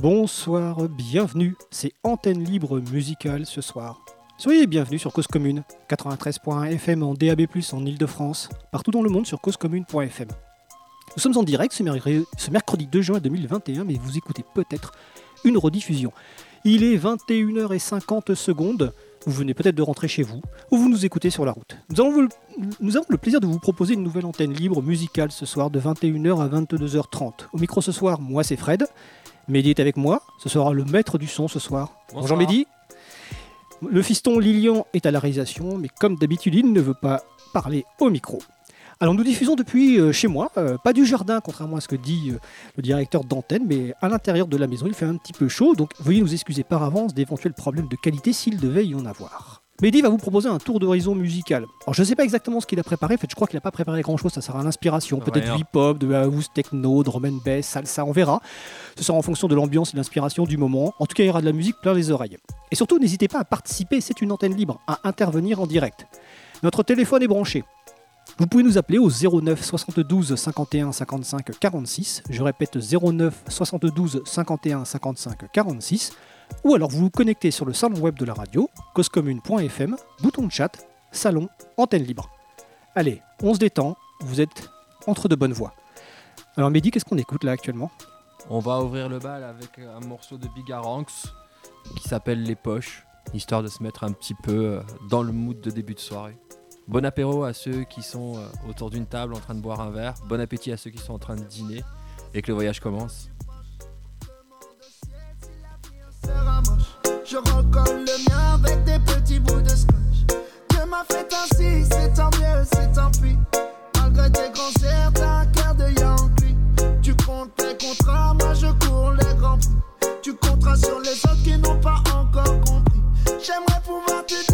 Bonsoir, bienvenue. C'est Antenne Libre Musicale ce soir. Soyez bienvenus sur Cause Commune, 93.1 FM en DAB+, en Ile-de-France, partout dans le monde sur causecommune.fm. Nous sommes en direct ce, mercredi 2 juin 2021, mais vous écoutez peut-être une rediffusion. Il est 21h50 secondes. Vous venez peut-être de rentrer chez vous ou vous nous écoutez sur la route. Nous avons, nous avons le plaisir de vous proposer une nouvelle antenne libre musicale ce soir de 21h à 22h30. Au micro ce soir, moi c'est Fred. Mehdi est avec moi. Ce sera le maître du son ce soir. Bonjour Mehdi. Le fiston Lilian est à la réalisation, mais comme d'habitude, il ne veut pas parler au micro. Alors nous diffusons depuis euh, chez moi, euh, pas du jardin contrairement à ce que dit euh, le directeur d'antenne, mais à l'intérieur de la maison. Il fait un petit peu chaud, donc veuillez nous excuser par avance d'éventuels problèmes de qualité s'il devait y en avoir. Mehdi va vous proposer un tour d'horizon musical. Alors je ne sais pas exactement ce qu'il a préparé, en fait je crois qu'il n'a pas préparé grand chose, ça sera l'inspiration, peut-être du hip-hop, de la house techno, de Roman bass, salsa, on verra. Ce sera en fonction de l'ambiance et de l'inspiration du moment. En tout cas il y aura de la musique plein les oreilles. Et surtout n'hésitez pas à participer, c'est une antenne libre, à intervenir en direct. Notre téléphone est branché. Vous pouvez nous appeler au 09 72 51 55 46. Je répète 09 72 51 55 46 ou alors vous vous connectez sur le salon web de la radio, causecommune.fm, bouton de chat, salon, antenne libre. Allez, on se détend, vous êtes entre de bonnes voies. Alors Mehdi, qu'est-ce qu'on écoute là actuellement? On va ouvrir le bal avec un morceau de Bigaranx qui s'appelle Les Poches, histoire de se mettre un petit peu euh, dans le mood de début de soirée. Bon apéro à ceux qui sont euh, autour d'une table en train de boire un verre, bon appétit à ceux qui sont en train de dîner et que le voyage commence. Je recolle le mien avec des petits bouts de scotch. Dieu m'a fait ainsi, c'est tant mieux, c'est tant pis. Malgré tes concerts, t'as un cœur de Yankee. Tu comptes les contrats, moi je cours les grands prix. Tu compteras sur les autres qui n'ont pas encore compris. J'aimerais pouvoir te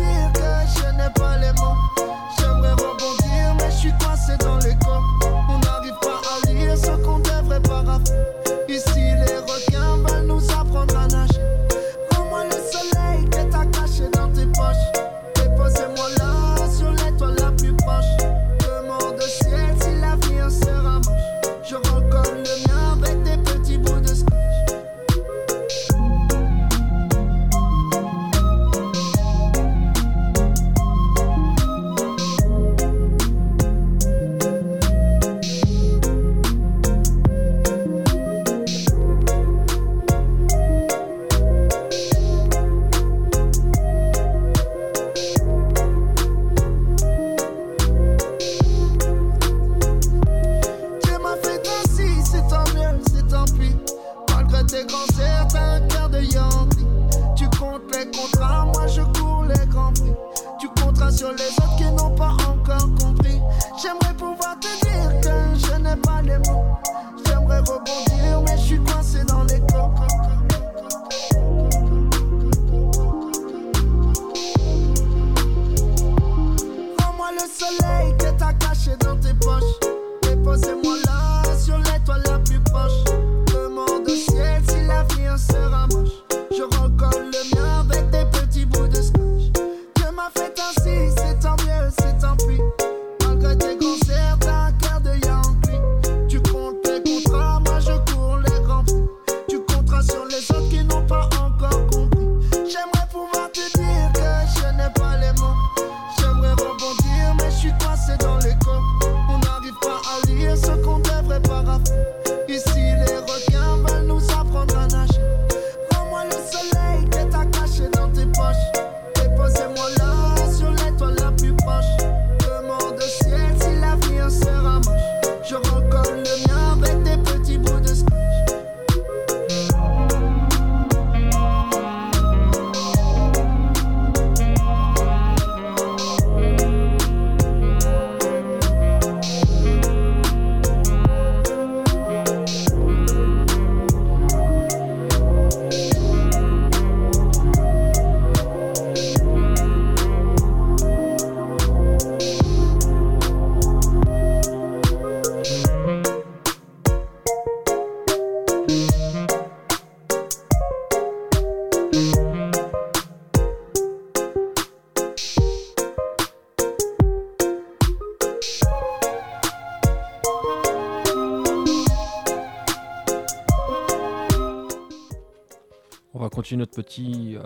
Notre petit euh,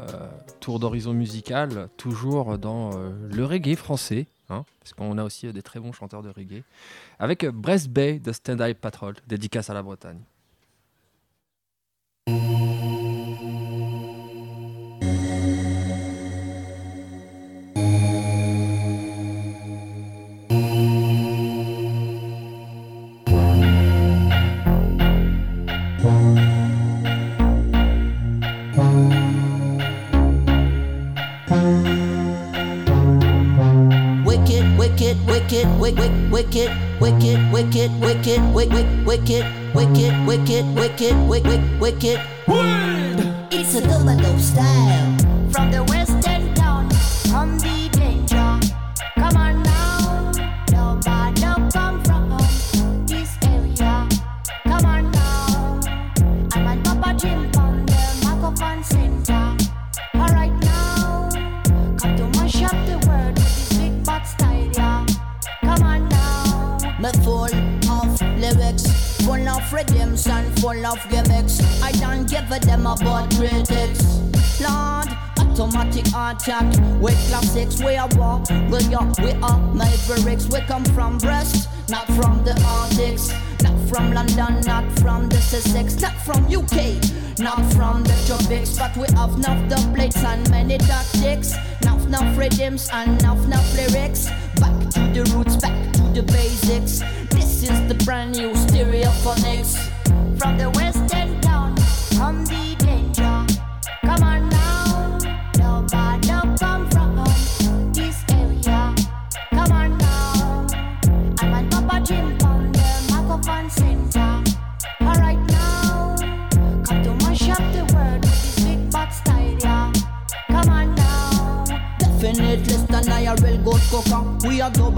tour d'horizon musical, toujours dans euh, le reggae français, hein, parce qu'on a aussi des très bons chanteurs de reggae, avec Brest Bay de Stand Eye Patrol, dédicace à la Bretagne. Wicked, wicked, wicked, wicked, wicked, wicked, wicked, wicked, wicked, wicked, wicked. It's a double style from the western attack with classics. We are war, we are, we are mavericks. We come from Brest, not from the Arctics. Not from London, not from the Sussex, not from UK, not from the tropics. But we have enough the plates and many tactics. Enough, enough rhythms and enough, enough lyrics. Back to the roots, back to the basics. This is the brand new stereophonics. From the western town,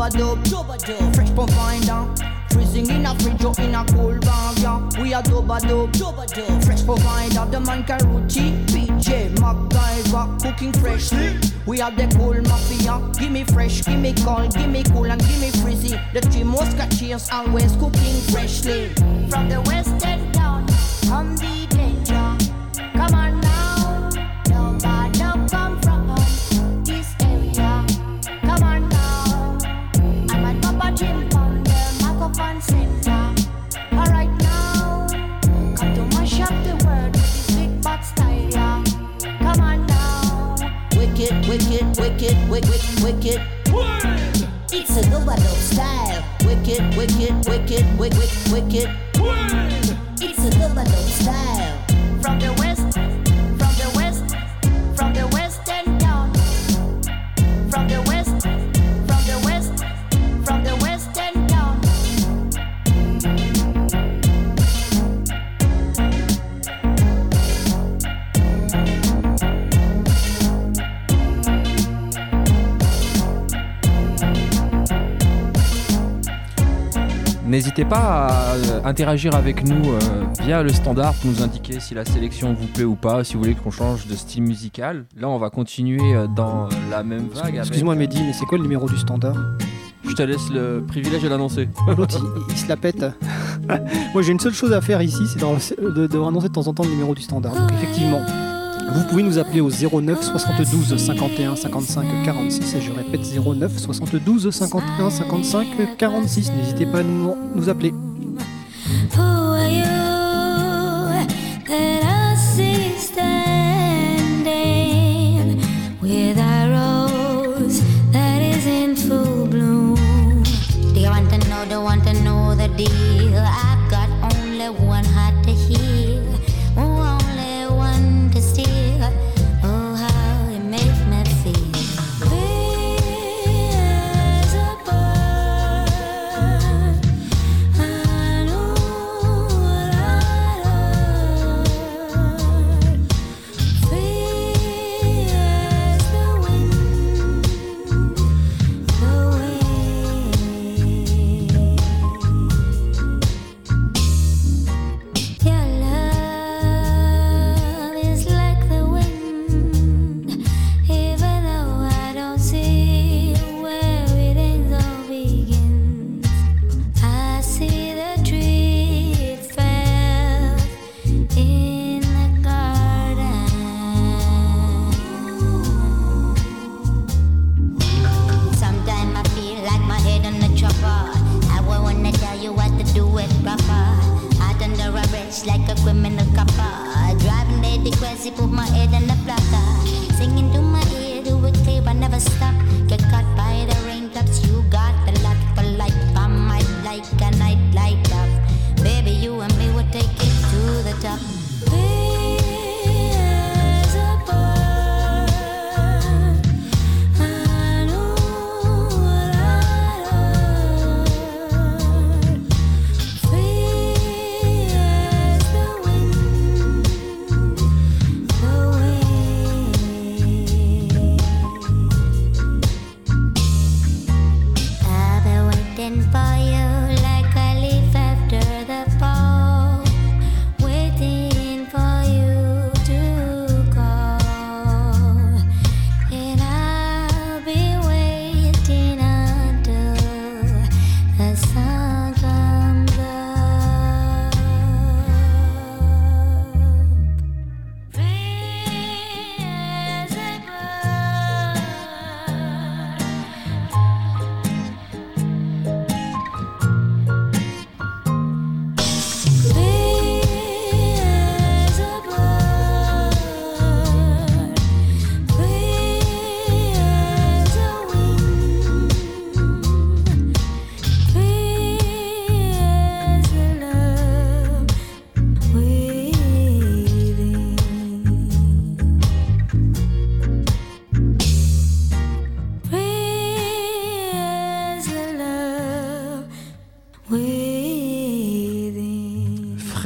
Are dub a dub, dub a dub. Fresh provider. Freezing in a fridge or in a cool bag, yeah. We are dub a dub, dub a dub. Fresh provider. The man Karuchi, PJ, MacGyver, cooking freshly. We are the cool mafia. Give me fresh, give me cold, give me cool and give me frizzy. The three musketeers always cooking freshly. From the western town, from the N'hésitez pas à euh, interagir avec nous euh, via le standard pour nous indiquer si la sélection vous plaît ou pas, si vous voulez qu'on change de style musical. Là, on va continuer euh, dans la même vague. avec- Excuse-moi Mehdi, mais c'est quoi le numéro du standard? Je te laisse le privilège de l'annoncer. L'autre, il, il se la pète. Moi, j'ai une seule chose à faire ici, c'est de, de, de annoncer de temps en temps le numéro du standard. Donc, effectivement, vous pouvez nous appeler au 09 72 51 55 46. Et je répète, 09 72 51 55 46. N'hésitez pas à nous, nous appeler.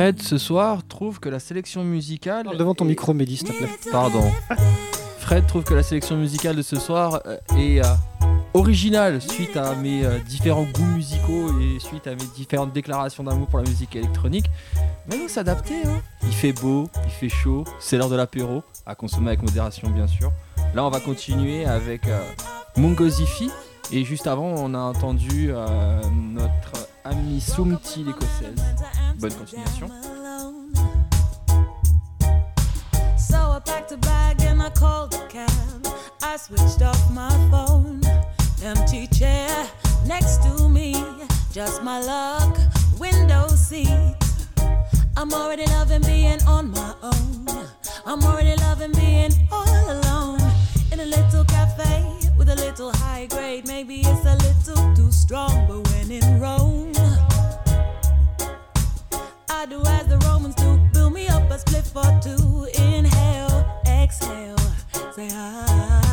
Fred ce soir trouve que la sélection musicale. Devant ton micro, Mehdi, s'il te plaît. Pardon. Fred trouve que la sélection musicale de ce soir euh, est euh, originale suite à mes euh, différents goûts musicaux et suite à mes différentes déclarations d'amour pour la musique électronique. Mais faut s'adapter. hein. Il fait beau, il fait chaud, c'est l'heure de l'apéro, à consommer avec modération bien sûr. Là on va continuer avec euh, Mungo Zifi et juste avant on a entendu euh, notre amie Sumti l'écossaise. Bonne continuation. So I packed a bag and I called a cab. I switched off my phone. Empty chair next to me. Just my luck. Window seat. I'm already loving being on my own. I'm already loving being all alone. In a little cafe with a little high grade. Maybe it's a little too strong, but when in Rome. I do as the Romans do. Build me up a split for two. Inhale, exhale. Say hi.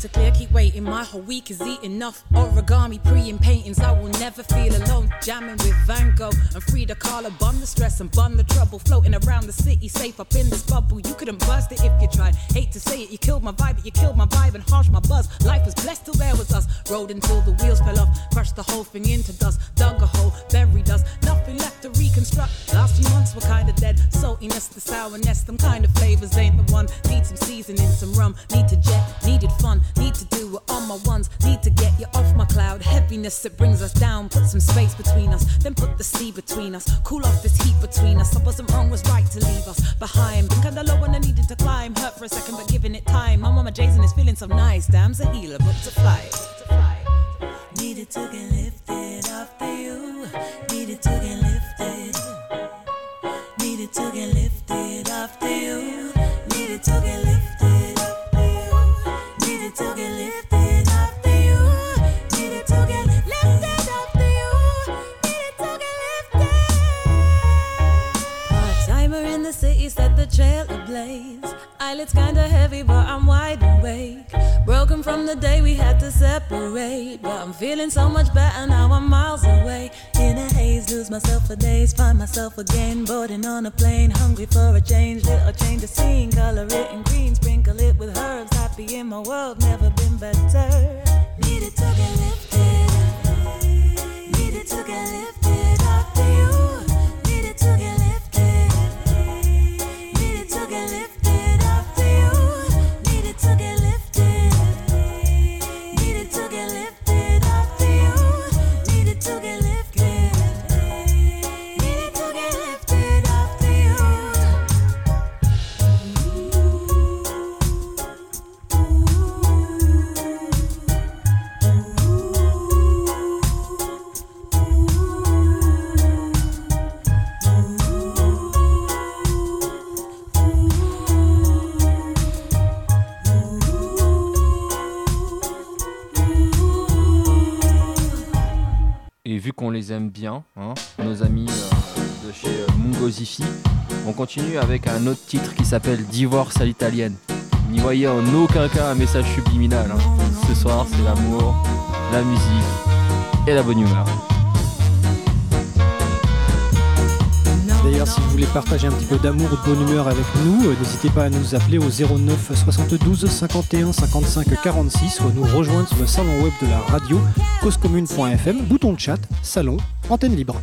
To clear, keep waiting. My whole week is eating enough origami, pre and paintings. I will never feel alone. Jamming with Van Gogh and Frida Kahlo. Bun the stress and bun the trouble. Floating around the city, safe up in this bubble. You couldn't burst it if you tried. Hate to say it, you killed my vibe, but you killed my vibe and harsh my buzz. Life was blessed till there was us. Rode until the wheels fell off. Crushed the whole thing into dust. Dug a hole, buried us. Nothing left to reconstruct. Last few months were kinda dead. Saltiness, the sourness, them kind of flavors ain't the one. Need some seasoning, some rum. Need to jet, needed fun. Need to do it on my ones. Need to get you off my cloud. Heaviness, it brings us down. Put some space between us. Then put the sea between us. Cool off this heat between us. I wasn't wrong, was right to leave us behind. Been kinda low when I needed to climb. Hurt for a second, but giving it time. My mama Jason is feeling so nice. Damn's a healer, booked to fly. Needed to get lifted up to you. Eyelids kinda heavy, but I'm wide awake. Broken from the day we had to separate. But I'm feeling so much better now, I'm miles away. In a haze, lose myself for days, find myself again. Boarding on a plane, hungry for a change. Little change of scene, color it in green, sprinkle it with herbs. Happy in my world, never been better. Vu qu'on les aime bien, hein, nos amis euh, de chez euh, Mungo Zifi, on continue avec un autre titre qui s'appelle Divorce à l'italienne. N'y voyez en aucun cas un message subliminal. hein. Ce soir, c'est l'amour, la musique et la bonne humeur. Si vous voulez partager un petit peu d'amour ou de bonne humeur avec nous, euh, n'hésitez pas à nous appeler au 09 72 51 55 46 ou à nous rejoindre sur le salon web de la radio causecommune.fm, bouton de chat, salon, antenne libre.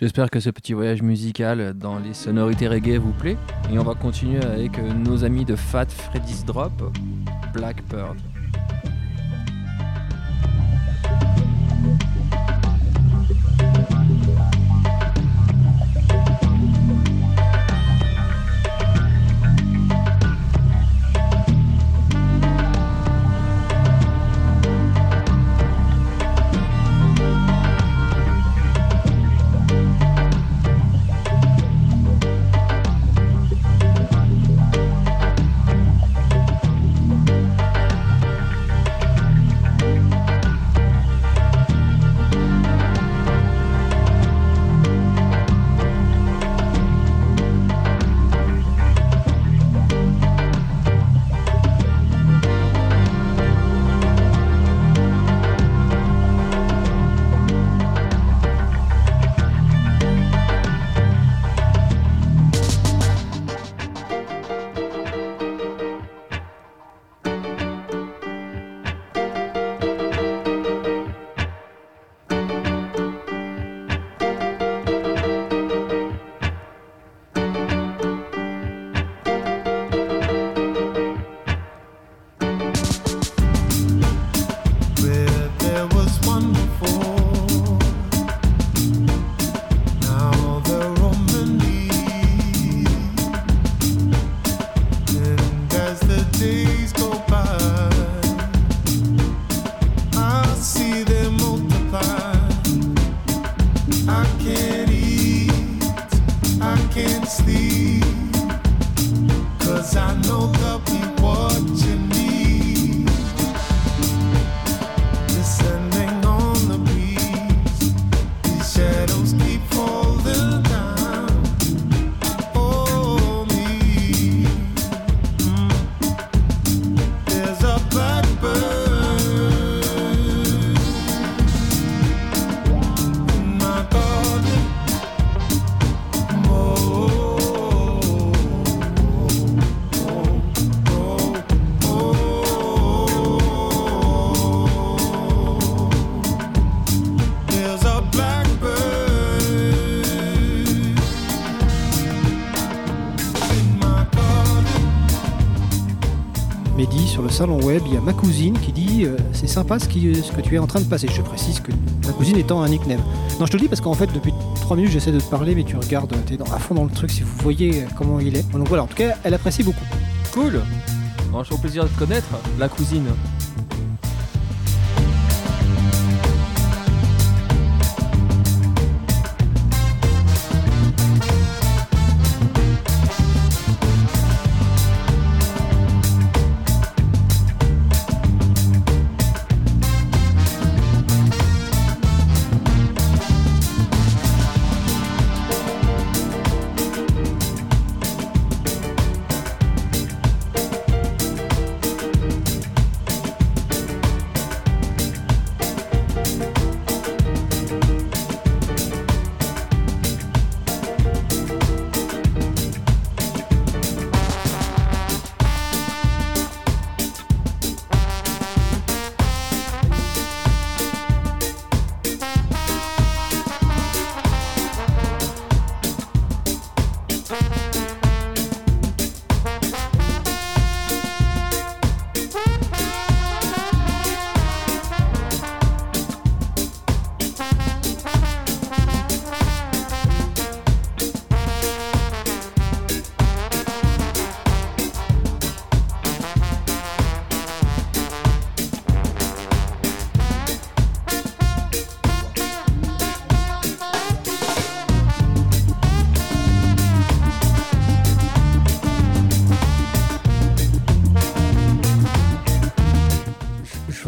J'espère que ce petit voyage musical dans les sonorités reggae vous plaît. Et on va continuer avec euh, nos amis de Fat Freddy's Drop, Blackbird. you. Salon web, il y a ma cousine qui dit euh, c'est sympa ce, qui- ce que tu es en train de passer. Je précise que ma cousine étant un nickname. Non, je te le dis parce qu'en fait, depuis 3 minutes, j'essaie de te parler, mais tu regardes, tu es dans, à fond dans le truc si vous voyez euh, comment il est. Donc voilà, en tout cas, elle apprécie beaucoup. Cool Bon, je suis au plaisir de te connaître, la cousine.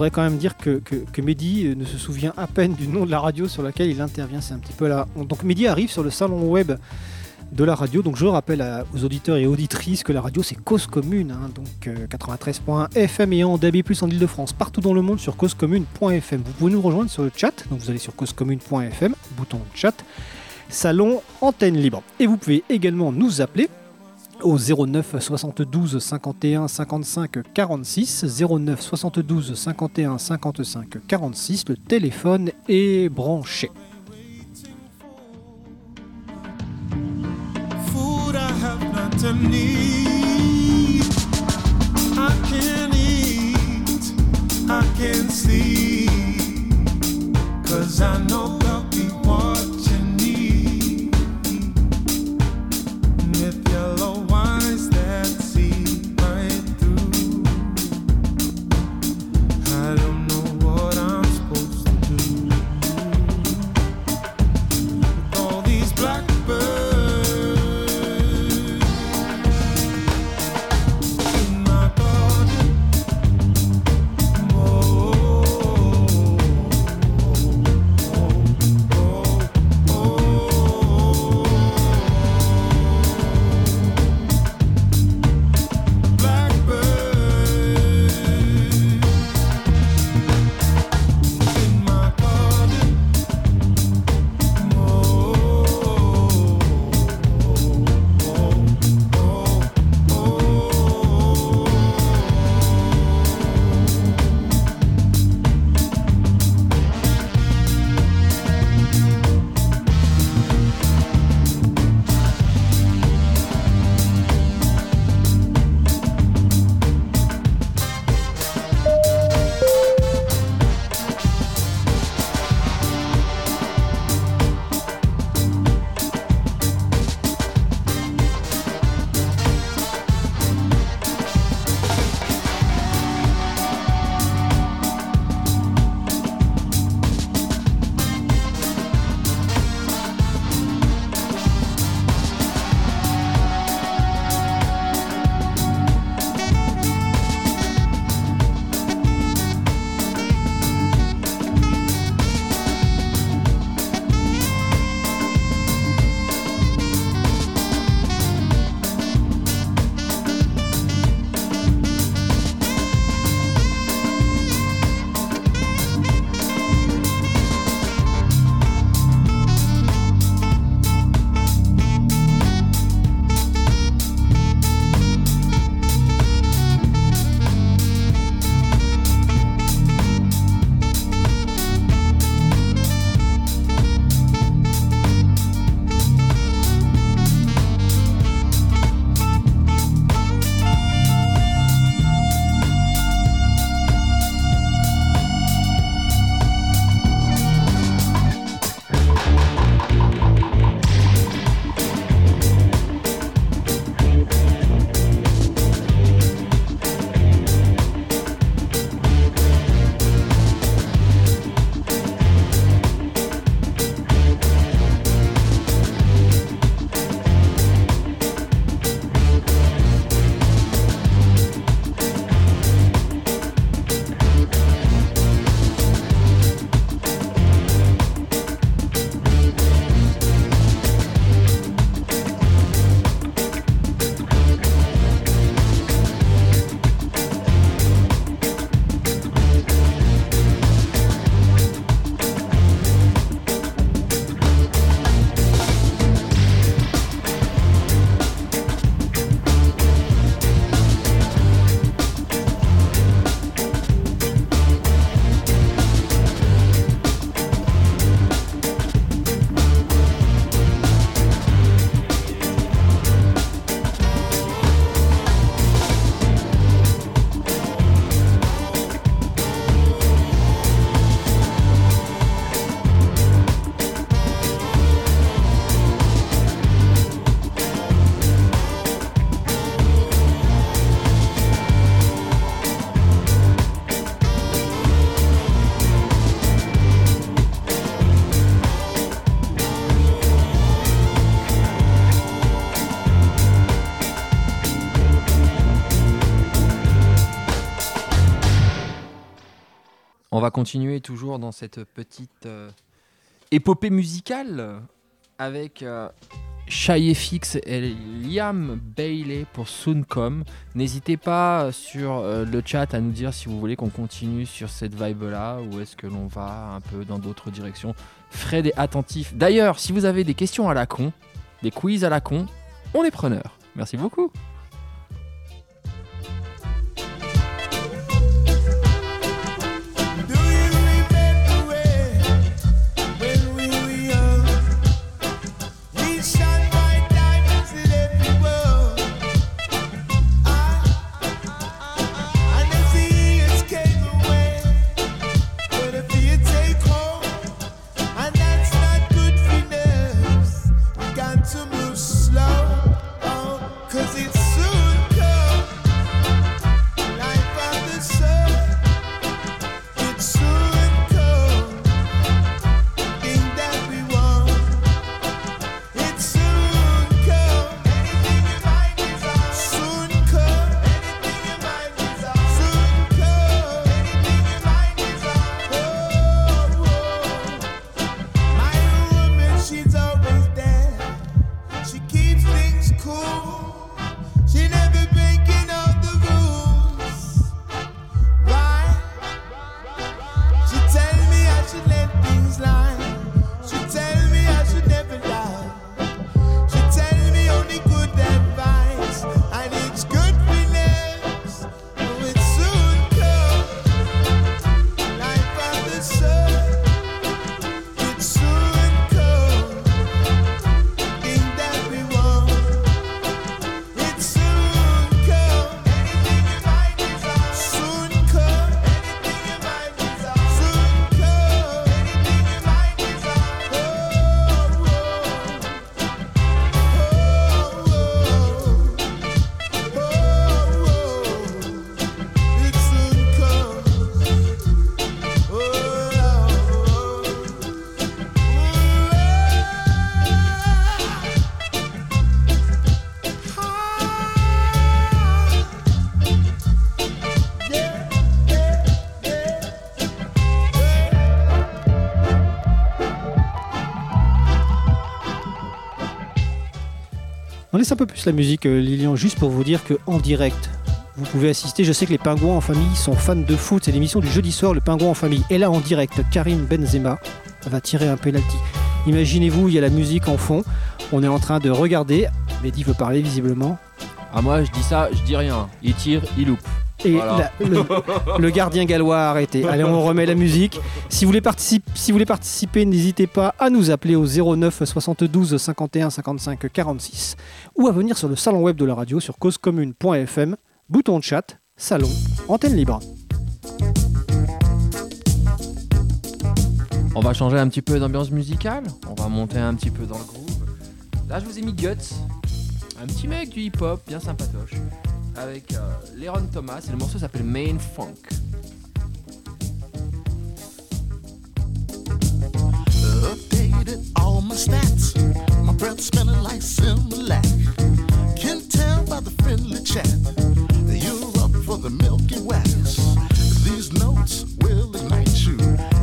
Quand même dire que, que, Mehdi euh, ne se souvient à peine du nom de la radio sur laquelle il intervient. C'est un petit peu là. Donc Mehdi arrive sur le salon web de la radio. Donc je rappelle aux auditeurs et auditrices que la radio c'est cause commune. hein. donc euh, 93.fm et en DAB+, en Ile-de-France, partout dans le monde sur causecommune.fm. Vous pouvez nous rejoindre sur le chat. Donc vous allez sur causecommune.fm, bouton chat, salon antenne libre. Et vous pouvez également nous appeler au 09 72 51 55 46 09 72 51 55 46 le téléphone est branché. I see. Cause I know continuer toujours dans cette petite euh, épopée musicale avec euh, FX et Liam Bailey pour Soon Come. N'hésitez pas euh, sur euh, le chat à nous dire si vous voulez qu'on continue sur cette vibe-là ou est-ce que l'on va un peu dans d'autres directions. Fred est attentif. D'ailleurs, si vous avez des questions à la con, des quiz à la con, on est preneurs. Merci beaucoup. Un peu plus la musique, euh, Lilian, juste pour vous dire que en direct, vous pouvez assister. Je sais que les pingouins en famille sont fans de foot. C'est l'émission du jeudi soir, le pingouin en famille. Et là, en direct, Karim Benzema va tirer un penalty. Imaginez-vous, il y a la musique en fond. On est en train de regarder. Mehdi veut parler visiblement. Ah moi je dis ça, je dis rien. Il tire, il loupe. Et Voilà. la- le, le gardien gallois a arrêté. Allez, on remet la musique. Si vous voulez, participer, si vous voulez participer, n'hésitez pas à nous appeler au 09 72 51 55 46 ou à venir sur le salon web de la radio sur causecommune.fm, bouton de chat, salon, antenne libre. On va changer un petit peu d'ambiance musicale. On va monter un petit peu dans le groove. Là, je vous ai mis Guts, un petit mec du hip-hop bien sympatoche, avec euh, Leron Thomas. Et le morceau s'appelle Main Funk. Updated all my stats. My breath smelling like Similac. Can tell by the friendly chat that you're up for the Milky Wax. These notes will ignite you,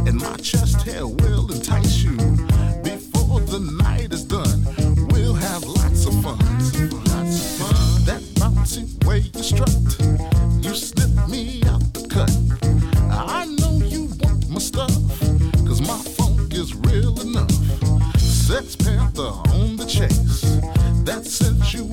and my chest hair will construct. You slip me out the cut. I know you want my stuff, cause my funk is real enough. Sex Panther on the chase. That you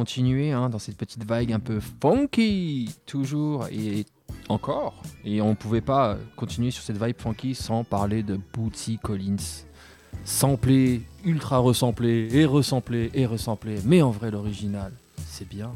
continuer hein, dans cette petite vague un peu funky, toujours et encore. Et on ne pouvait pas continuer sur cette vibe funky sans parler de Bootsy Collins. Samplé, ultra ressemblé, et ressemblé, et ressemblé. Mais en vrai, l'original, c'est bien.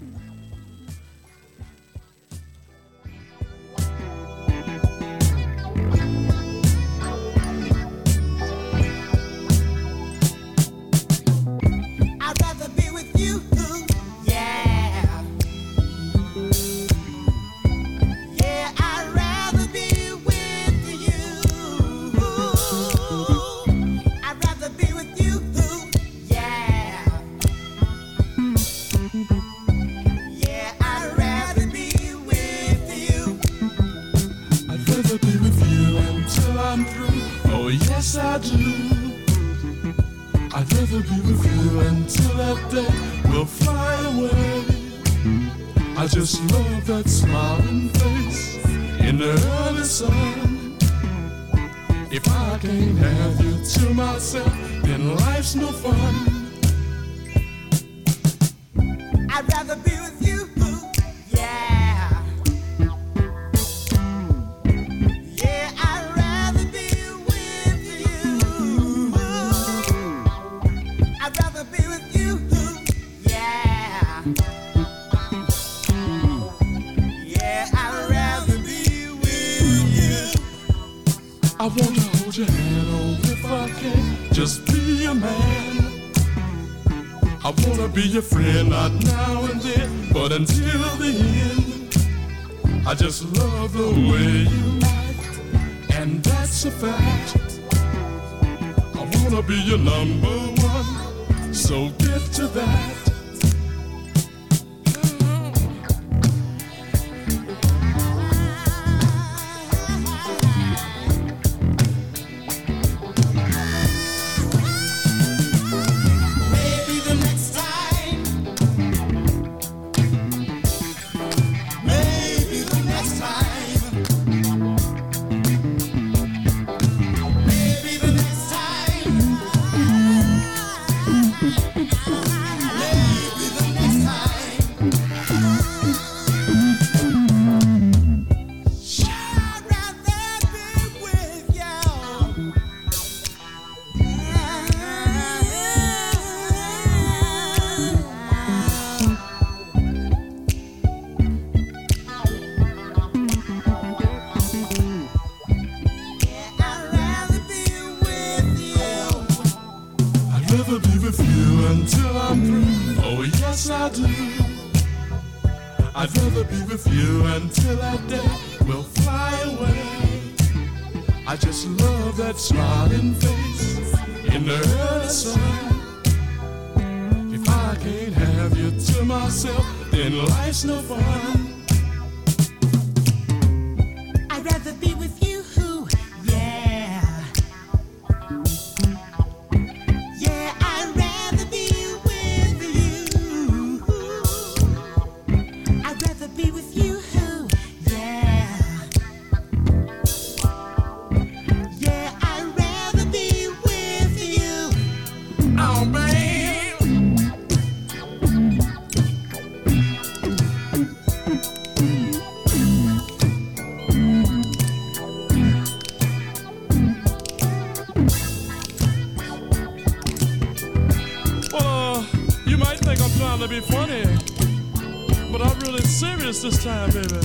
This time, baby.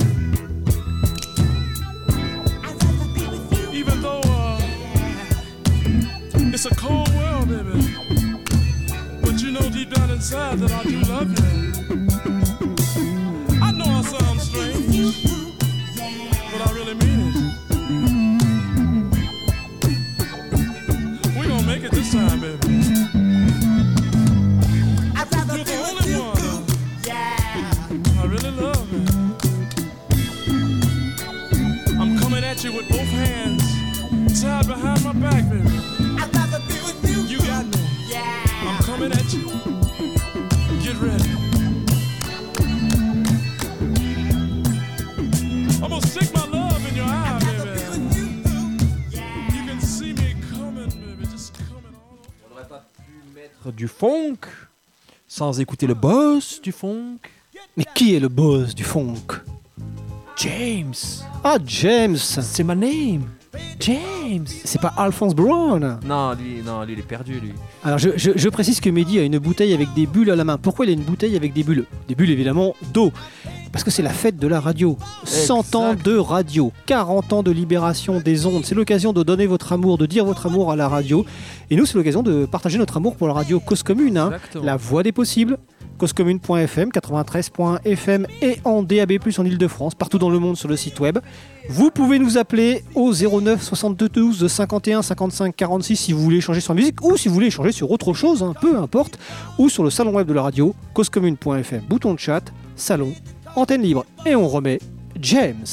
Funk sans écouter le boss du funk. Mais qui est le boss du funk? James. Ah, James C'est ma name. James. C'est pas Alphonse Brown Non, lui, non, lui, il est perdu, lui. Alors je, je- je précise que Mehdi a une bouteille avec des bulles à la main. Pourquoi il a une bouteille avec des bulles? Des bulles évidemment d'eau. Parce que c'est la fête de la radio. 100 ans de radio, 40 ans de libération des ondes. C'est l'occasion de donner votre amour, de dire votre amour à la radio. Et nous, c'est l'occasion de partager notre amour pour la radio Cause Commune. hein. La voix des possibles. causecommune.fm, 93.fm et en DAB+, en Ile-de-France, partout dans le monde sur le site web. Vous pouvez nous appeler au 09 62 12 51 55 46 si vous voulez échanger sur la musique ou si vous voulez échanger sur autre chose, hein, peu importe, ou sur le salon web de la radio, causecommune.fm, bouton de chat, salon, antenne libre. Et on remet James.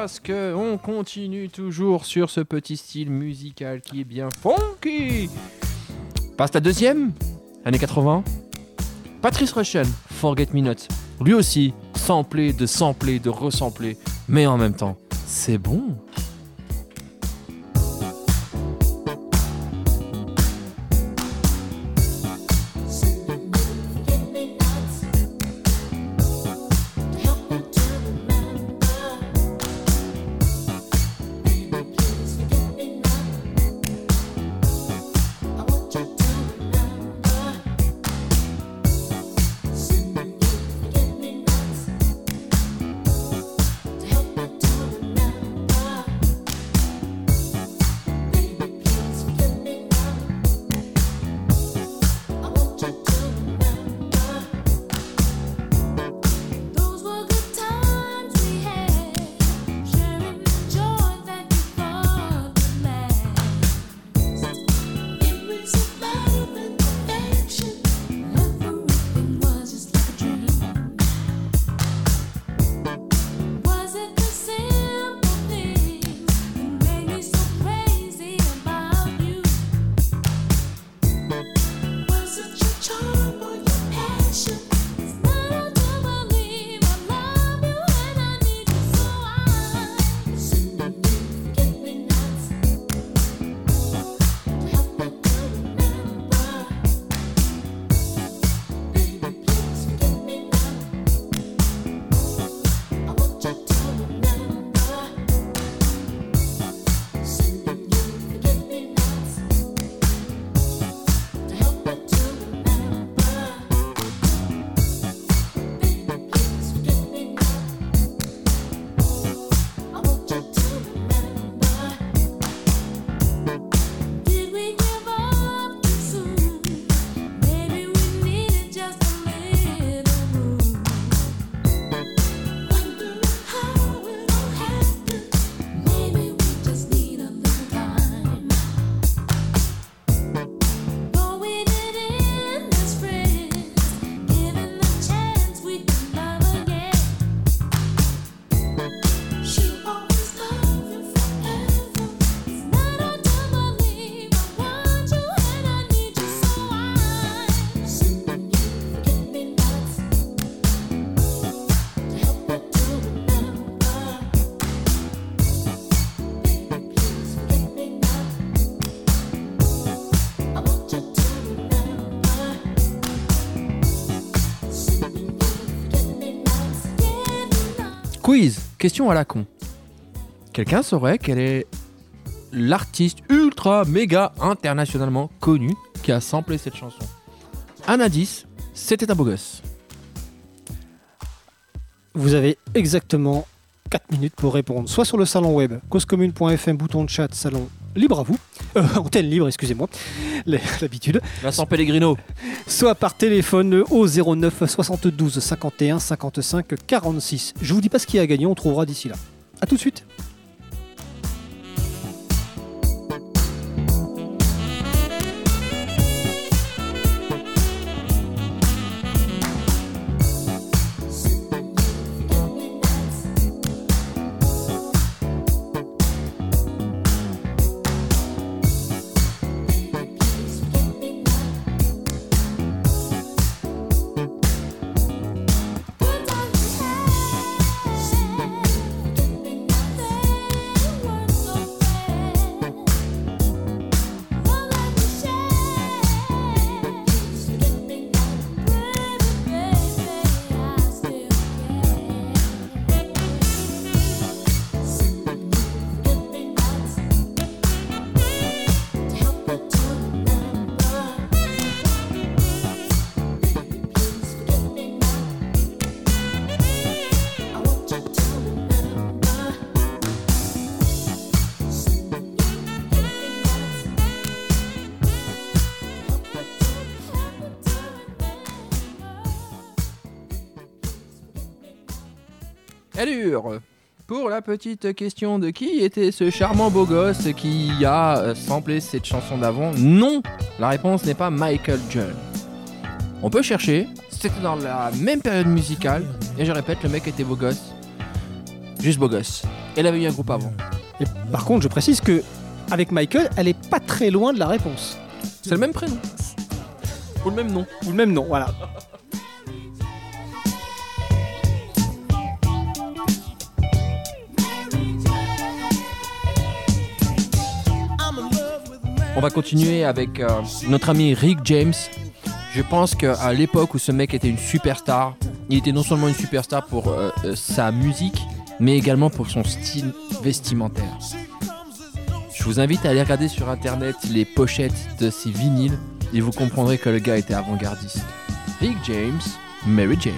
Parce que on continue toujours sur ce petit style musical qui est bien funky. Passe la deuxième, années 80. Patrice Rushen, Forget Me Not. Lui aussi, samplé, de sampler, de resampler, mais en même temps, c'est bon. Question à la con. Quelqu'un saurait quel est l'artiste ultra méga internationalement connu qui a samplé cette chanson Un indice, c'était un beau gosse. Vous avez exactement 4 minutes pour répondre, soit sur le salon web causecommune.fm, bouton de chat, salon libre à vous, euh, antenne libre, excusez-moi, l'habitude, Vincent Pellegrino. soit par téléphone au 09 72 51 55 46. Je vous dis pas ce qui a gagné, on trouvera d'ici là. A tout de suite. Pour la petite question de qui était ce charmant beau gosse qui a samplé cette chanson d'avant Non La réponse n'est pas Michael John. On peut chercher, c'était dans la même période musicale, et je répète, le mec était beau gosse. Juste beau gosse. Elle avait eu un groupe avant. Et par contre, je précise que avec Michael, elle est pas très loin de la réponse. C'est le même prénom. Ou le même nom. Ou le même nom, voilà. On va continuer avec euh, notre ami Rick James. Je pense qu'à l'époque où ce mec était une superstar, il était non seulement une superstar pour euh, euh, sa musique, mais également pour son style vestimentaire. Je vous invite à aller regarder sur internet les pochettes de ses vinyles et vous comprendrez que le gars était avant-gardiste. Rick James, Mary Jane.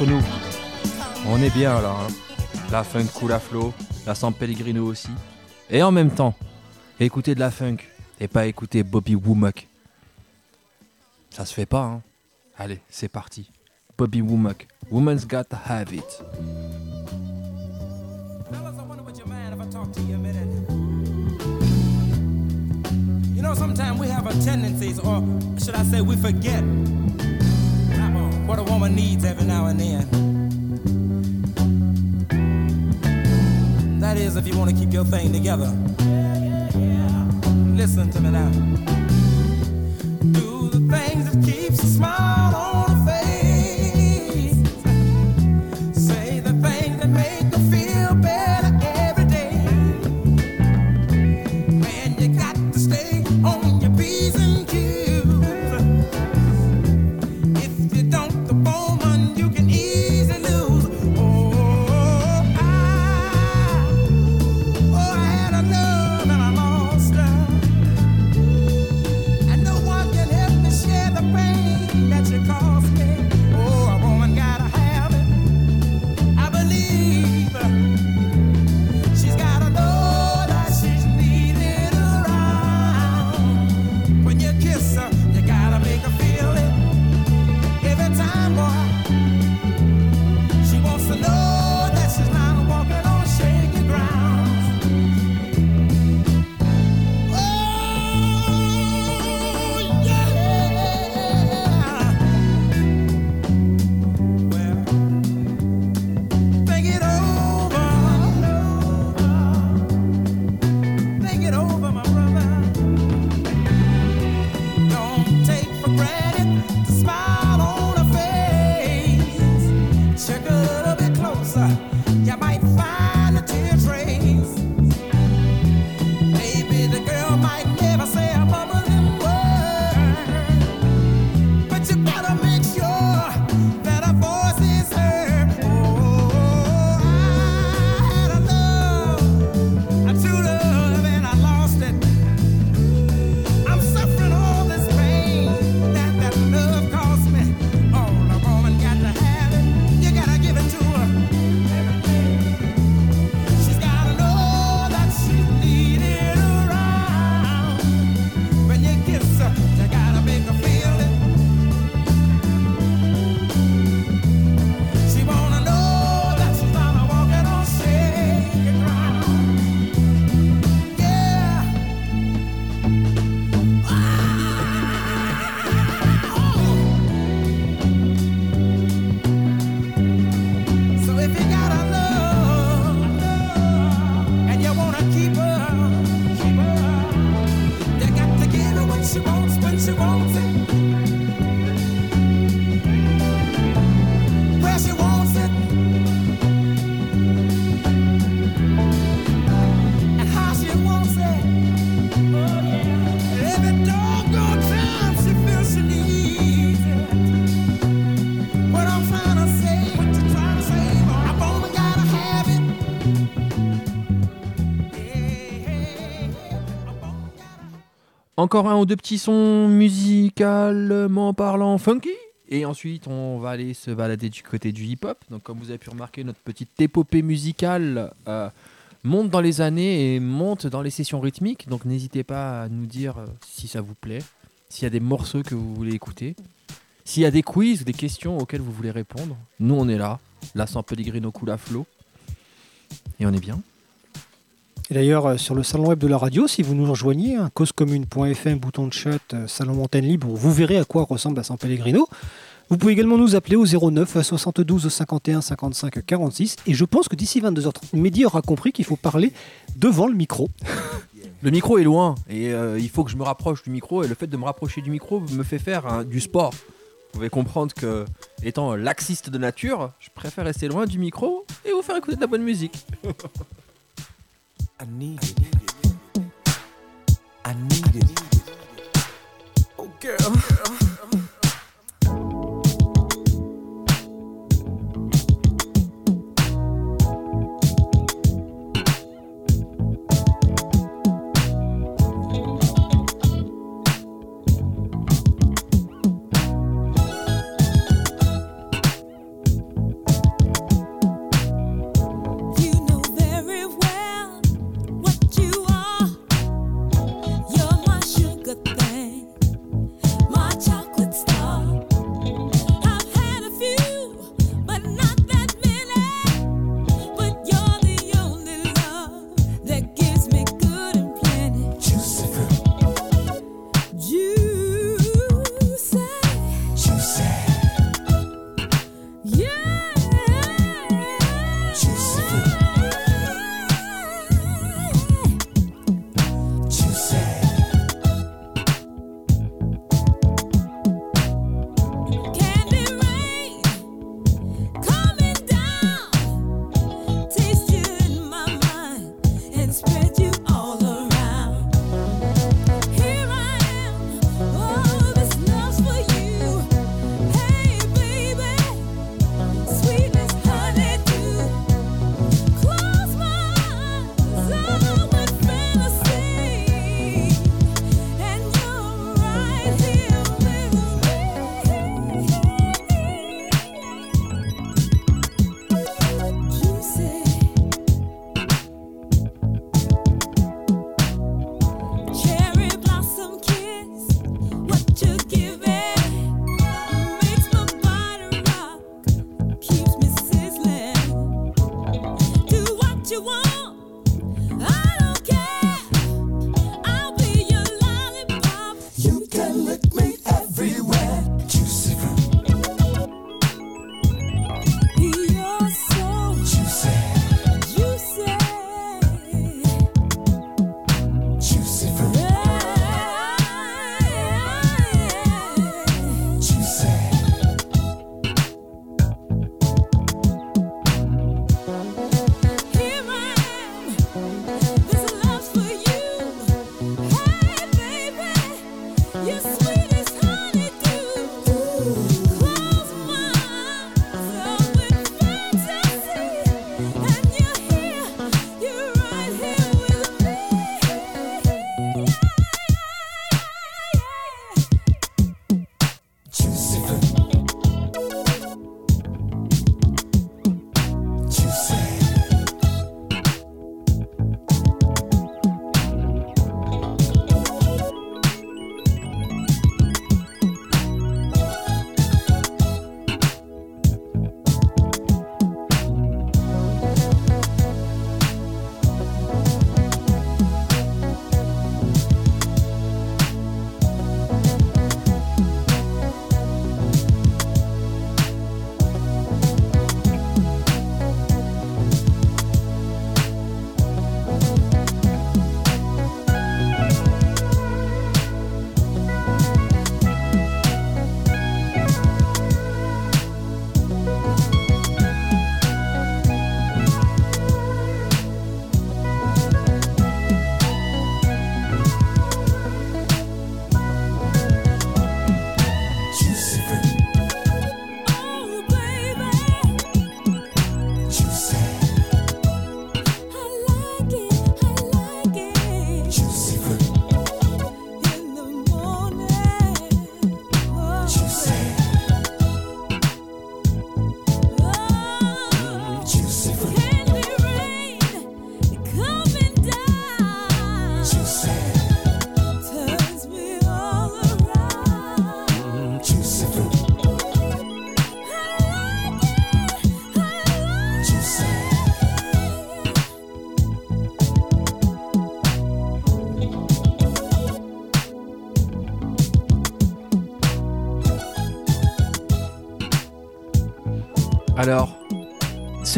Nous, on est bien là. hein. La funk cool à flot, la San Pellegrino aussi. Et en même temps, écouter de la funk et pas écouter Bobby Womack. Ça se fait pas, hein. Allez, c'est parti. Bobby Womack, Woman's Got to Have It. What a woman needs every now and then. That is, if you want to keep your thing together. Listen to me now. Do the things that keeps Encore un ou deux petits sons musicalement parlant funky. Et ensuite, on va aller se balader du côté du hip-hop. Donc, comme vous avez pu remarquer, notre petite épopée musicale euh, monte dans les années et monte dans les sessions rythmiques. Donc, n'hésitez pas à nous dire euh, si ça vous plaît, s'il y a des morceaux que vous voulez écouter, s'il y a des quiz ou des questions auxquelles vous voulez répondre. Nous, on est là. Là, sans Pellegrino coule à flot. Et on est bien. Et d'ailleurs, euh, sur le salon web de la radio, si vous nous rejoignez, hein, causecommune.fm, bouton de chat, euh, salon antenne libre, vous verrez à quoi ressemble à San Pellegrino. Vous pouvez également nous appeler au 09 72 51 55 46. Et je pense que d'ici 22h30, Mehdi aura compris qu'il faut parler devant le micro. Le micro est loin et euh, il faut que je me rapproche du micro et le fait de me rapprocher du micro me fait faire hein, du sport. Vous pouvez comprendre que, étant laxiste de nature, je préfère rester loin du micro et vous faire écouter de la bonne musique. I need it. I need it. Oh, girl. fait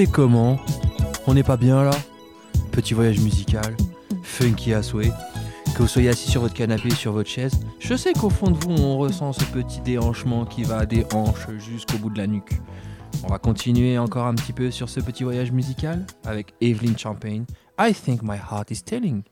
comment On n'est pas bien là Petit voyage musical, funky à souhait. Que vous soyez assis sur votre canapé, sur votre chaise, je sais qu'au fond de vous, on ressent ce petit déhanchement qui va des hanches jusqu'au bout de la nuque. On va continuer encore un petit peu sur ce petit voyage musical avec Evelyn Champagne. I think my heart is telling.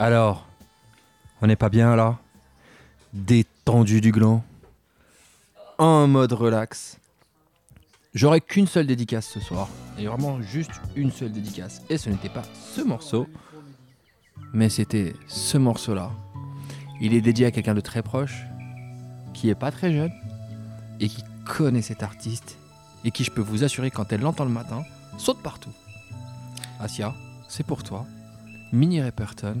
Alors, on n'est pas bien là? Détendu du gland En mode relax. J'aurais qu'une seule dédicace ce soir. Et vraiment juste une seule dédicace. Et ce n'était pas ce morceau, mais c'était ce morceau-là. Il est dédié à quelqu'un de très proche, qui n'est pas très jeune, et qui connaît cet artiste, et qui, je peux vous assurer, quand elle l'entend le matin, saute partout. Asia, c'est pour toi. Mini Rapperton,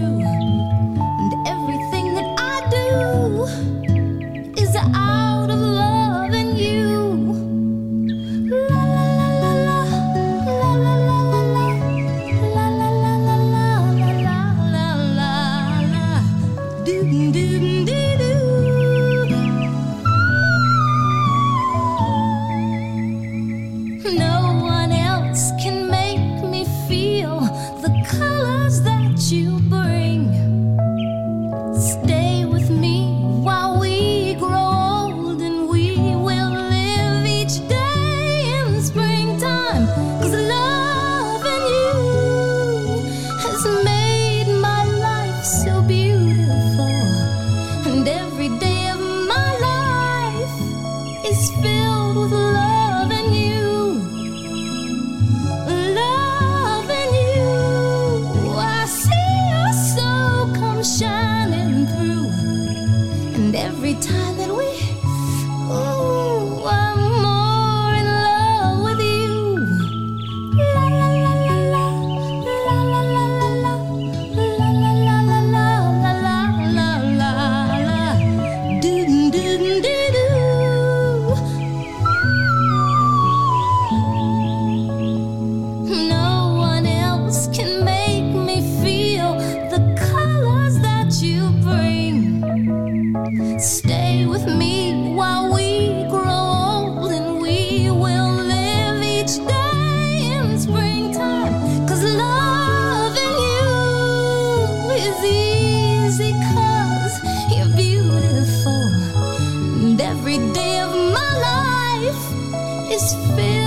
this feeling.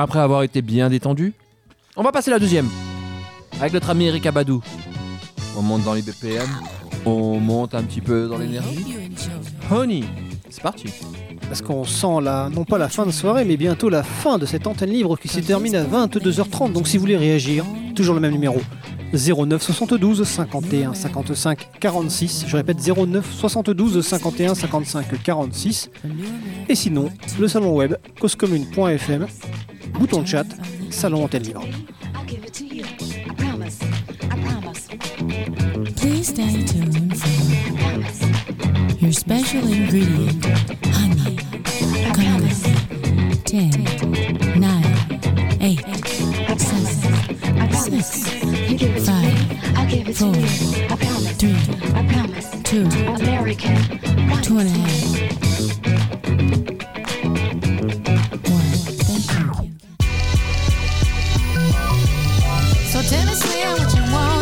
Après avoir été bien détendu, on va passer la deuxième. Avec notre ami Eric Abadou. On monte dans les BPM, on monte un petit peu dans l'énergie. Honey, c'est parti. Parce qu'on sent là, non pas la fin de soirée, mais bientôt la fin de cette antenne libre qui se termine à 22h30. Donc si vous voulez réagir, toujours le même numéro. 09 72 51 55 46. Je répète 09 72 51 55 46. Et sinon, le salon web causecommune.fm Bouton de chat, salon antenne libre. Please stay tuned your special ingredient, honey. 10, 9, 8, 7, 6, 5, 4, 3, 2, 2 and. get what you want.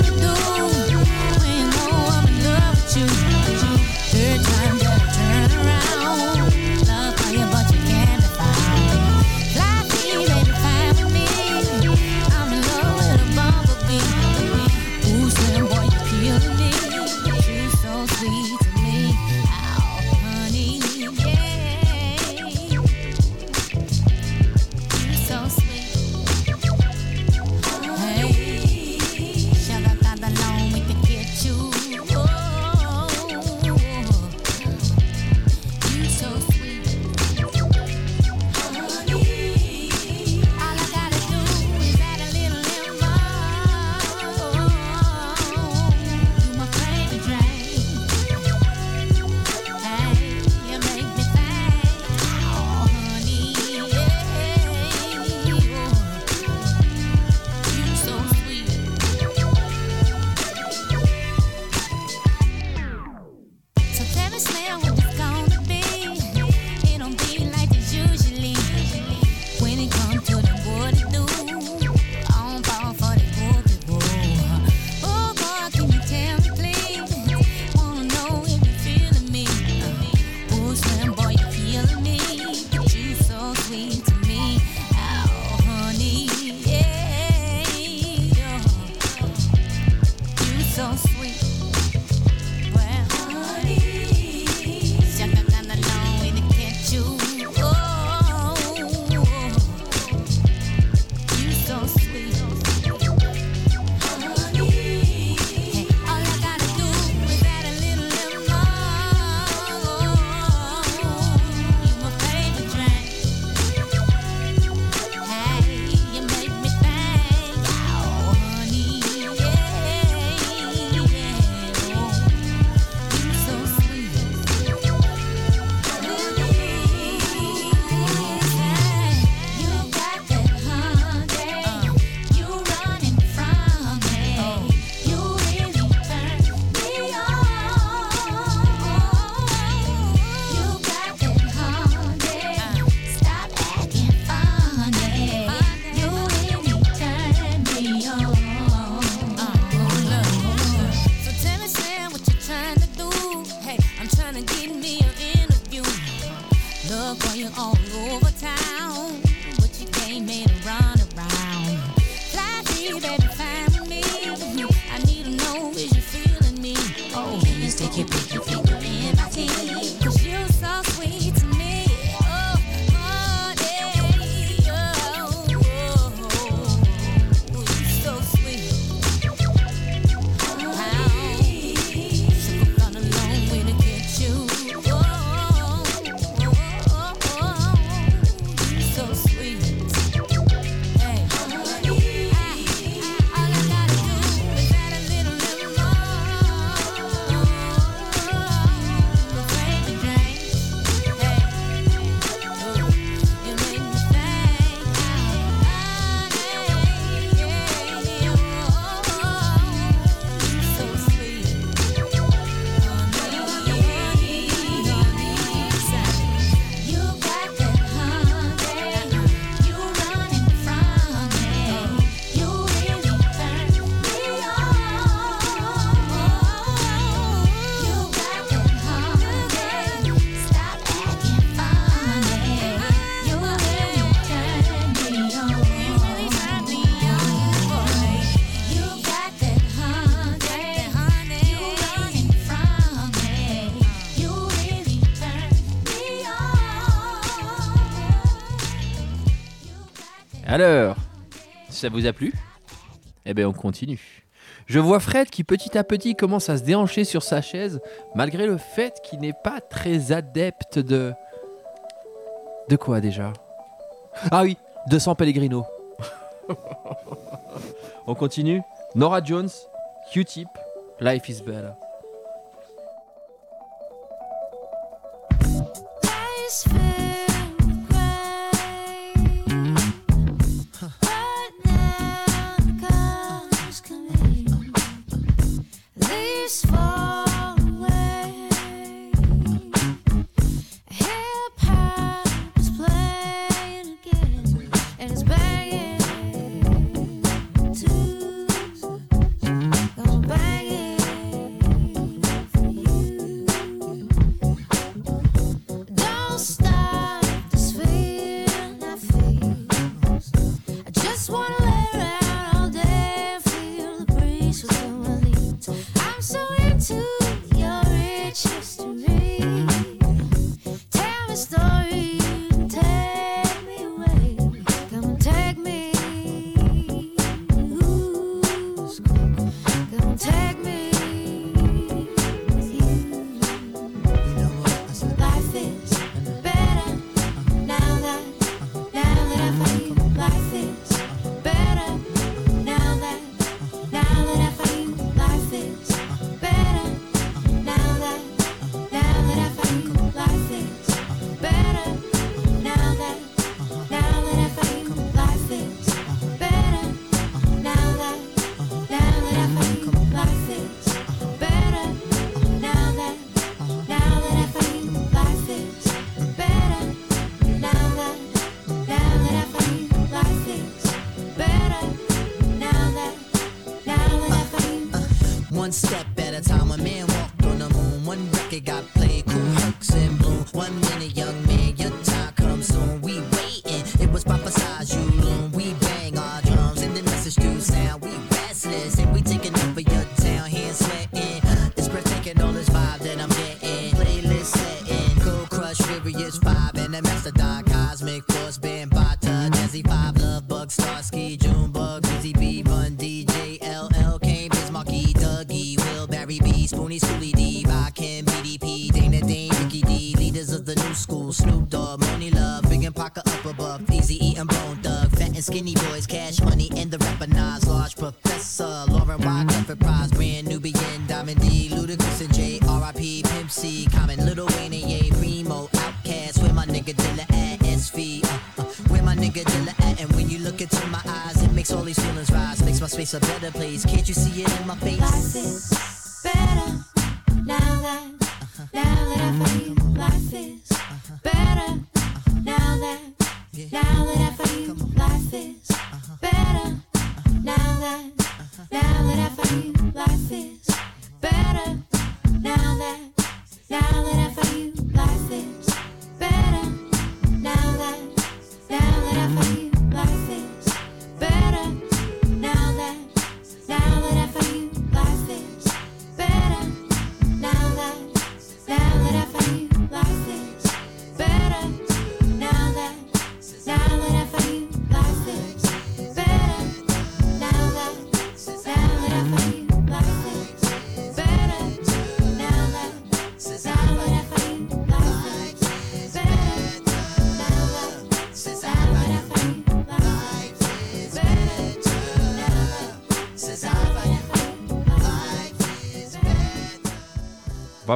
Alors, ça vous a plu Eh bien, on continue. Je vois Fred qui petit à petit commence à se déhancher sur sa chaise, malgré le fait qu'il n'est pas très adepte de. De quoi déjà? Ah oui, de San Pellegrino. on continue Nora Jones, Q-Tip, Life is Bella. the master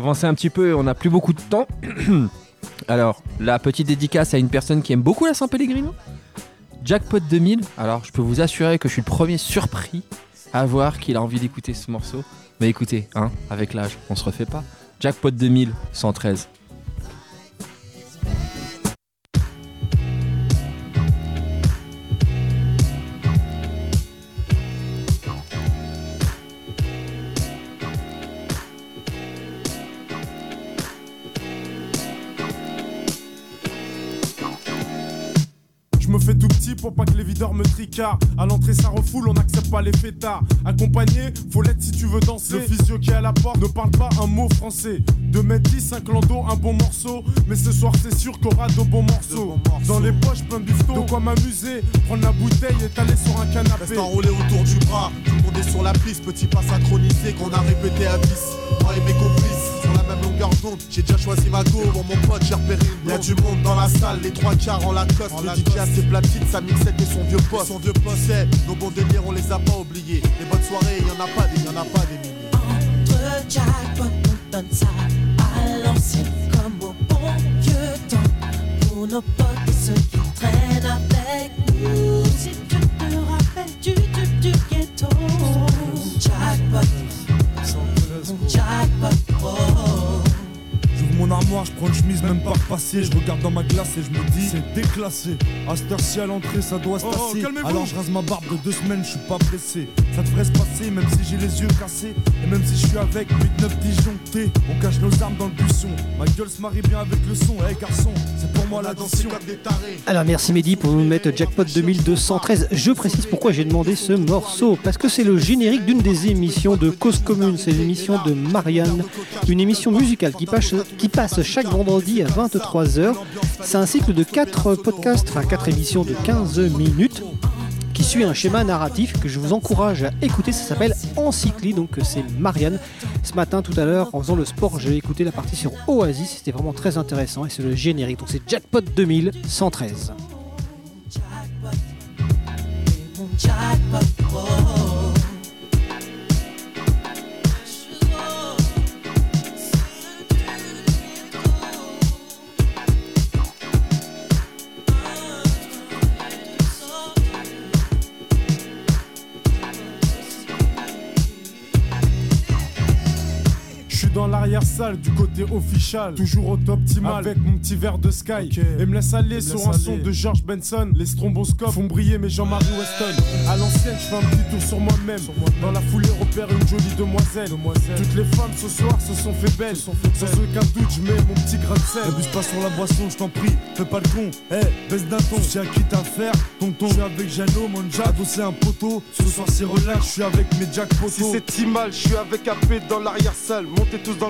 avancer un petit peu, on n'a plus beaucoup de temps. Alors, la petite dédicace à une personne qui aime beaucoup la Saint-Pellegrino. Jackpot 2000. Alors, je peux vous assurer que je suis le premier surpris à voir qu'il a envie d'écouter ce morceau. Mais écoutez, hein, avec l'âge, on se refait pas. Jackpot 2000, tricardent. À l'entrée, ça refoule, on n'accepte pas les fêtards. Accompagné, faut l'être si tu veux danser. Le physio qui est à la porte ne parle pas un mot français. 2 mètres 10, 5 landau, un bon morceau. Mais ce soir, c'est sûr y aura de bons morceaux. Dans les poches, plein de bifton. De quoi m'amuser, prendre la bouteille et t'aller sur un canapé. Reste enroulé autour du bras, tout le monde est sur la piste, petit pas synchronisé qu'on a répété à 10. Moi et mes complices, j'ai déjà choisi ma go, bon mon pote j'ai repéré Y'a du monde dans la salle, les trois quarts en Lacoste, le DJ a ses platines, sa mixette et son vieux poste. Son vieux poste, c'est nos bons délires, on les a pas oubliés. Les bonnes soirées, y'en a pas des, y'en a pas des milliers. Entre jackpot, on donne ça à l'ancienne comme au bon vieux temps. Pour nos potes et ceux qui traînent avec nous. Si tu te rappelles du, du, du ghetto. Jackpot, jackpot, mon armoire, je prends une chemise même pas repassée. Je regarde dans ma glace et je me dis c'est déclassé. À cette heure-ci à l'entrée, ça doit se Oh, tasser. calmez-vous. Alors je rase ma barbe de deux semaines, je suis pas pressé. Ça devrait se passer, même si j'ai les yeux cassés. Et même si je suis avec 8-9 disjonctés. On cache nos armes dans le buisson. Ma gueule se marie bien avec le son. Eh garçon, c'est pour moi la tarés. Alors merci Mehdi pour nous mettre Jackpot 2213. Je précise pourquoi j'ai demandé ce morceau. Parce que c'est le générique d'une des émissions de Cause Commune. C'est l'émission de Marianne. Une émission musicale qui passe, qui passe chaque vendredi à 23h. C'est un cycle de 4 podcasts, enfin 4 émissions de 15 minutes qui suit un schéma narratif que je vous encourage à écouter. Ça s'appelle Encycli, donc c'est Marianne. Ce matin, tout à l'heure, en faisant le sport, j'ai écouté la partie sur Oasis. C'était vraiment très intéressant et c'est le générique. Donc c'est Jackpot 2113. Mon jackpot, l'arrière-salle du côté official, toujours au top optimal avec mon petit verre de Sky. Et me laisse aller Me sur laisse un aller. son de George Benson. Les stromboscopes font briller mes Jean-Marie Weston. À l'ancienne, je fais un petit tour sur moi-même. Dans la foulée, repère une jolie demoiselle. Toutes les femmes ce soir se sont fait belles. Sans aucun doute, je mets mon petit grain de sel. N'abuse pas sur la boisson, je t'en prie, fais pas le con. Eh, baisse d'un ton, à qui t'as affaire. Tonton, je suis avec Jano, mon jack, c'est un poteau. Ce soir c'est relax, je suis avec mes jack poteaux. Si c'est si mal, je suis avec AP dans l'arrière-salle. Montez tous dans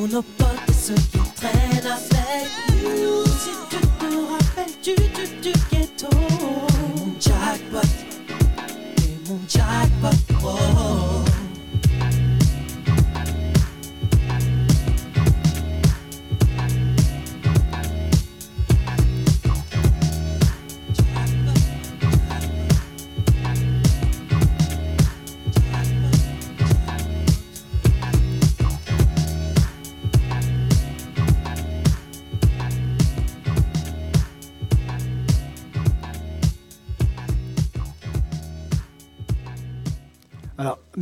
Pour nos potes et ceux qui traînent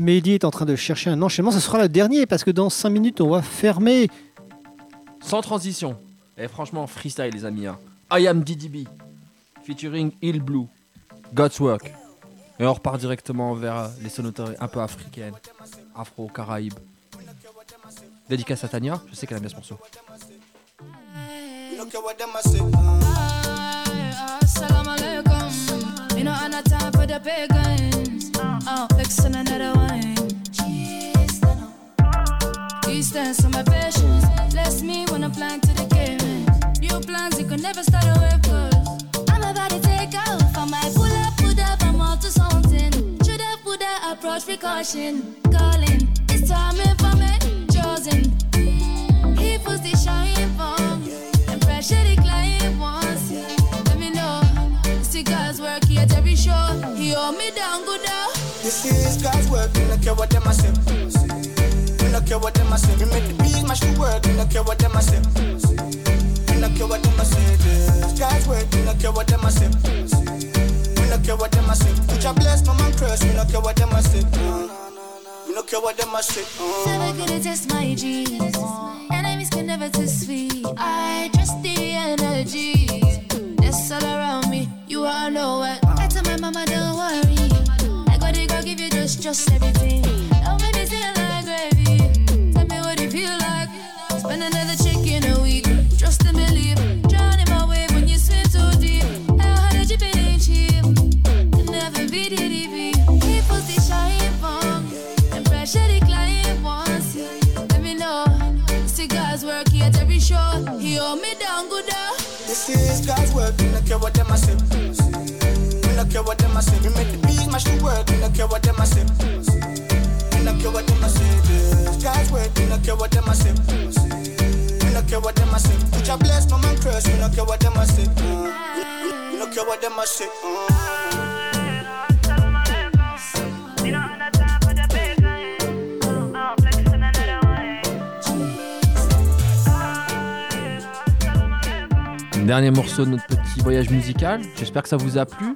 Mehdi est en train de chercher un enchaînement. Ce sera le dernier parce que dans 5 minutes, on va fermer. Sans transition. Et franchement, freestyle, les amis. hein. I am DDB. Featuring Ill Blue. God's Work. Et on repart directement vers les sonorités un peu africaines. Afro-caraïbes. Dédicace à Tania. Je sais qu'elle aime bien ce morceau. Alaikum. You know, I'm not time for the. Oh, fixing another wine. Eastern summer patience. Bless me when I'm flying to the game. New plans, you can never start away, cause I'm about to take off. I might pull up, put up, I'm on to something. Should have put that approach precaution. Calling, it's time for me. Chosen. He puts the shine for. And pressure client wants. Let me know. See God's work at every show. He hold me down, good now. This is God's work, we don't care what them a say. We don't care what them a say. We make the beat mash the work, we don't care what them a say. We don't care what them a say. This God's work, we don't care what them a say. We no care what them a say. Put your bless, my man curse. We no care what them a say. We no care what them a say. Never gonna test my G's. Enemies can never test me. I trust the energy. That's all around me. You all know what. It, go give you just, everything. Don't make me feel like gravy. Tell me what you feel like. Spend another check in a week. Trust and believe. Drown in my wave when you swim too deep. How hard you ain't cheap. Never be DDB. People see shine from. And pressure decline once. Let me know. Cigars work here at every show. He hold me down good. uh. This is God's work. No care what them a say. Dernier morceau de notre petit voyage musical. J'espère que ça vous a plu.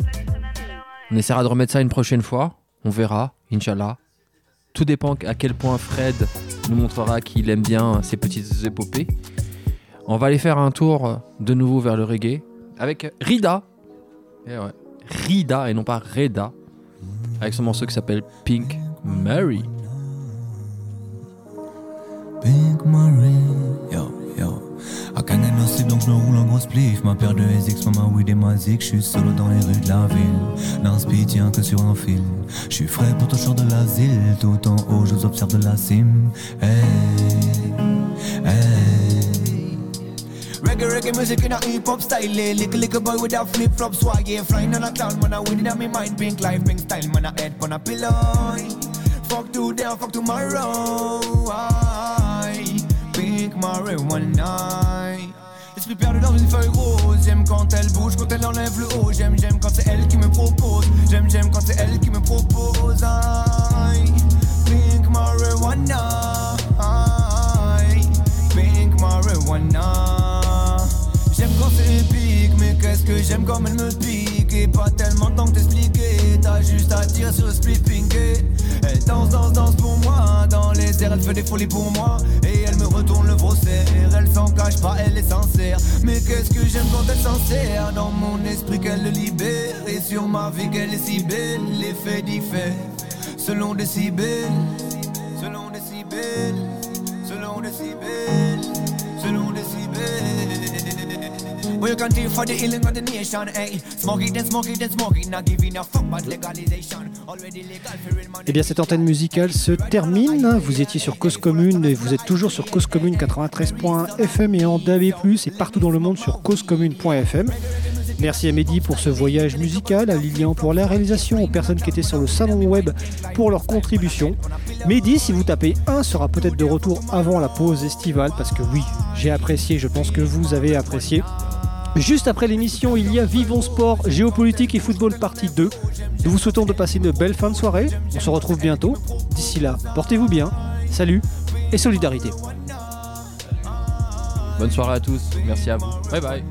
On essaiera de remettre ça une prochaine fois. On verra, Inch'Allah. Tout dépend à quel point Fred nous montrera qu'il aime bien ces petites épopées. On va aller faire un tour de nouveau vers le reggae avec Rida. Eh Rida et non pas Reda. Avec son morceau qui s'appelle Pink Mary. Pink Marie, yo, yo. À Kangen aussi, donc je me roule en gros spliff. Ma paire de SX, ma weed et ma. Je suis solo dans les rues de la ville. L'inspi tient que sur un fil. Je suis frais pour toujours de l'asile. Tout en haut, je vous observe de la cime. Hey, hey. Reggae, reggae music in a hip hop style. eh. Little boy with a flip flop swag. Yeah, flying on a cloud, man. I win it on me mind. Pink life, pink style, man. I head on a pillow. Fuck today, fuck tomorrow. L'esprit perdu dans une feuille rose. J'aime quand elle bouge, quand elle enlève le haut. J'aime, j'aime quand c'est elle qui me propose. J'aime, j'aime quand c'est elle qui me propose. Aïe. Pink marijuana. Aïe. Pink marijuana. J'aime quand c'est épique, mais qu'est-ce que j'aime comme elle me pique? Et pas tellement temps que t'expliquer. Juste à tirer sur le split pinké. Elle danse, danse, danse pour moi. Dans les airs, elle fait des folies pour moi. Et elle me retourne le faussaire. Elle s'en cache pas, elle est sincère. Mais qu'est-ce que j'aime quand elle s'en sert. Dans mon esprit qu'elle le libère? Et sur ma vie qu'elle est si belle. L'effet diffère. Selon des si. Selon des si belles. Selon des si. Selon des si. We money. Eh bien, cette antenne musicale se termine. Vous étiez sur Cause Commune et vous êtes toujours sur Cause Commune 93.fm et en DAB+, et partout dans le monde sur causecommune.fm. Merci à Mehdi pour ce voyage musical, à Lilian pour la réalisation, aux personnes qui étaient sur le salon web pour leur contribution. Mehdi, si vous tapez 1, sera peut-être de retour avant la pause estivale, parce que oui, j'ai apprécié, je pense que vous avez apprécié. Juste après l'émission, il y a Vivons Sport, Géopolitique et Football partie 2. Nous vous souhaitons de passer une belle fin de soirée. On se retrouve bientôt. D'ici là, portez-vous bien. Salut et solidarité. Bonne soirée à tous. Merci à vous. Bye bye.